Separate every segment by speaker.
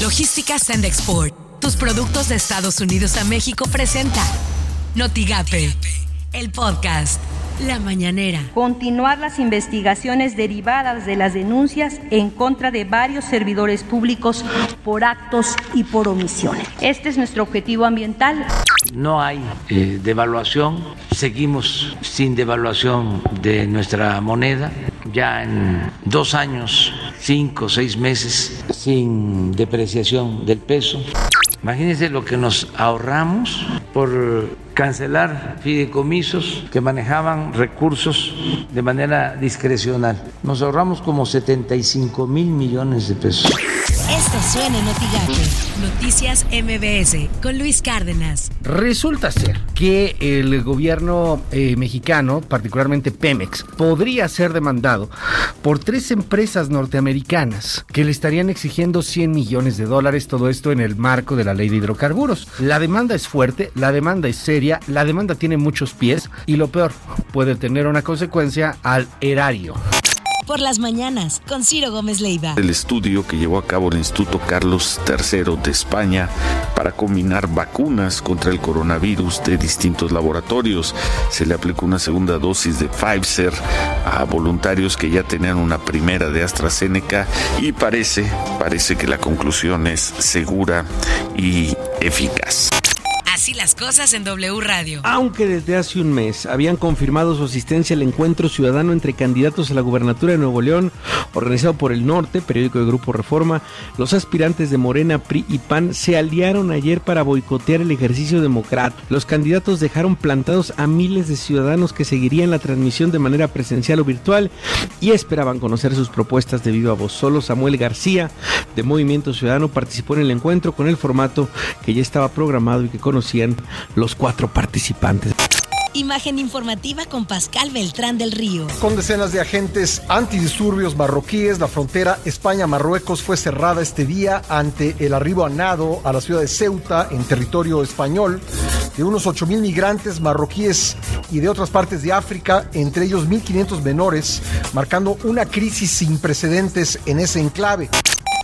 Speaker 1: Logística Send Export. Tus productos de Estados Unidos a México presenta Notigape, el podcast. La Mañanera.
Speaker 2: Continuar las investigaciones derivadas de las denuncias en contra de varios servidores públicos por actos y por omisiones. Este es nuestro objetivo ambiental.
Speaker 3: No hay eh, devaluación, seguimos sin devaluación de nuestra moneda, ya en dos años, cinco, seis meses sin depreciación del peso. Imagínense lo que nos ahorramos por cancelar fideicomisos que manejaban recursos de manera discrecional. Nos ahorramos como 75 mil millones de pesos.
Speaker 1: Esto suena en Noticias MBS con Luis Cárdenas.
Speaker 4: Resulta ser que el gobierno eh, mexicano, particularmente Pemex, podría ser demandado por tres empresas norteamericanas que le estarían exigiendo 100 millones de dólares, todo esto en el marco de la ley de hidrocarburos. La demanda es fuerte, la demanda es seria, la demanda tiene muchos pies y lo peor, puede tener una consecuencia al erario
Speaker 1: por las mañanas con Ciro Gómez Leiva.
Speaker 5: El estudio que llevó a cabo el Instituto Carlos III de España para combinar vacunas contra el coronavirus de distintos laboratorios. Se le aplicó una segunda dosis de Pfizer a voluntarios que ya tenían una primera de AstraZeneca y parece, parece que la conclusión es segura y eficaz.
Speaker 1: Así las cosas en W Radio.
Speaker 4: Aunque desde hace un mes habían confirmado su asistencia al encuentro ciudadano entre candidatos a la gubernatura de Nuevo León, organizado por el Norte, periódico de Grupo Reforma, los aspirantes de Morena, PRI y PAN se aliaron ayer para boicotear el ejercicio democrático. Los candidatos dejaron plantados a miles de ciudadanos que seguirían la transmisión de manera presencial o virtual y esperaban conocer sus propuestas de viva voz. Solo Samuel García, de Movimiento Ciudadano, participó en el encuentro con el formato que ya estaba programado y que conocía los cuatro participantes.
Speaker 1: Imagen informativa con Pascal Beltrán del Río.
Speaker 6: Con decenas de agentes antidisturbios marroquíes, la frontera España-Marruecos fue cerrada este día ante el arribo a nado a la ciudad de Ceuta, en territorio español, de unos 8.000 migrantes marroquíes y de otras partes de África, entre ellos 1.500 menores, marcando una crisis sin precedentes en ese enclave.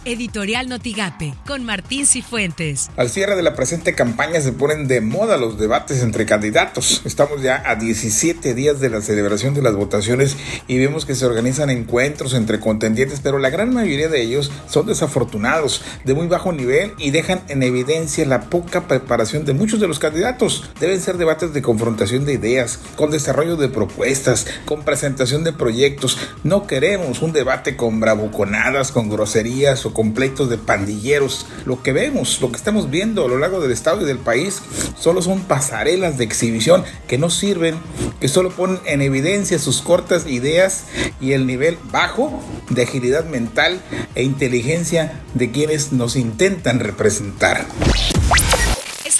Speaker 1: Editorial Notigape, con Martín Cifuentes.
Speaker 7: Al cierre de la presente campaña se ponen de moda los debates entre candidatos. Estamos ya a 17 días de la celebración de las votaciones y vemos que se organizan encuentros entre contendientes, pero la gran mayoría de ellos son desafortunados, de muy bajo nivel y dejan en evidencia la poca preparación de muchos de los candidatos. Deben ser debates de confrontación de ideas, con desarrollo de propuestas, con presentación de proyectos. No queremos un debate con bravuconadas, con groserías o completos de pandilleros. Lo que vemos, lo que estamos viendo a lo largo del estado y del país, solo son pasarelas de exhibición que no sirven, que solo ponen en evidencia sus cortas ideas y el nivel bajo de agilidad mental e inteligencia de quienes nos intentan representar.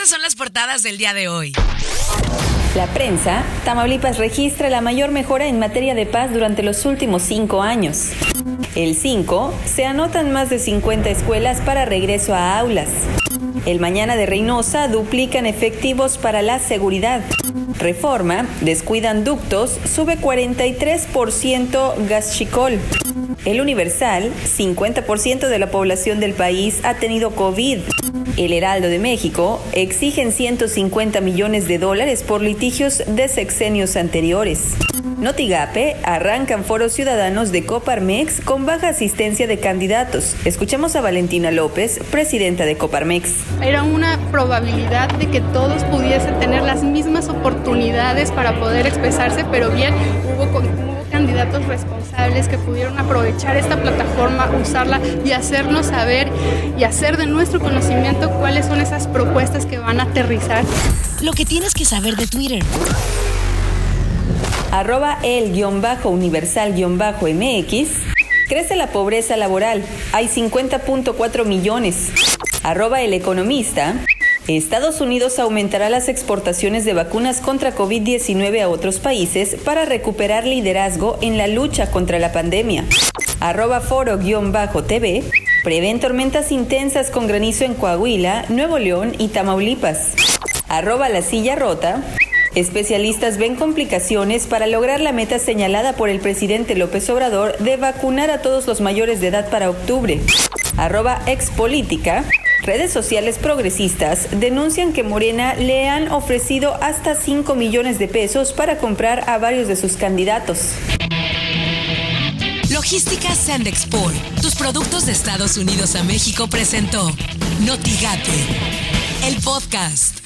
Speaker 1: Son las portadas del día de hoy.
Speaker 8: La prensa, Tamaulipas registra la mayor mejora en materia de paz durante los últimos cinco años. El 5, se anotan más de 50 escuelas para regreso a aulas. El Mañana de Reynosa duplican efectivos para la seguridad. Reforma, descuidan ductos, sube 43% gas chicol. El Universal, 50% de la población del país ha tenido COVID. El Heraldo de México, exigen 150 millones de dólares por litigios de sexenios anteriores. Notigape, arrancan foros ciudadanos de Coparmex con baja asistencia de candidatos. Escuchamos a Valentina López, presidenta de Coparmex.
Speaker 9: Era una probabilidad de que todos pudiesen tener las mismas oportunidades para poder expresarse, pero bien, hubo, candidatos responsables que pudieron aprovechar esta plataforma, usarla y hacernos saber y hacer de nuestro conocimiento cuáles son esas propuestas que van a aterrizar.
Speaker 1: Lo que tienes que saber de Twitter
Speaker 8: arroba el-universal-mx, crece la pobreza laboral, hay 50.4 millones. Arroba el economista, Estados Unidos aumentará las exportaciones de vacunas contra COVID-19 a otros países para recuperar liderazgo en la lucha contra la pandemia. Arroba foro-tv, prevén tormentas intensas con granizo en Coahuila, Nuevo León y Tamaulipas. Arroba la silla rota, Especialistas ven complicaciones para lograr la meta señalada por el presidente López Obrador de vacunar a todos los mayores de edad para octubre. arroba expolítica, redes sociales progresistas denuncian que Morena le han ofrecido hasta 5 millones de pesos para comprar a varios de sus candidatos.
Speaker 1: Logística Sandexport, tus productos de Estados Unidos a México presentó Notigate, el podcast.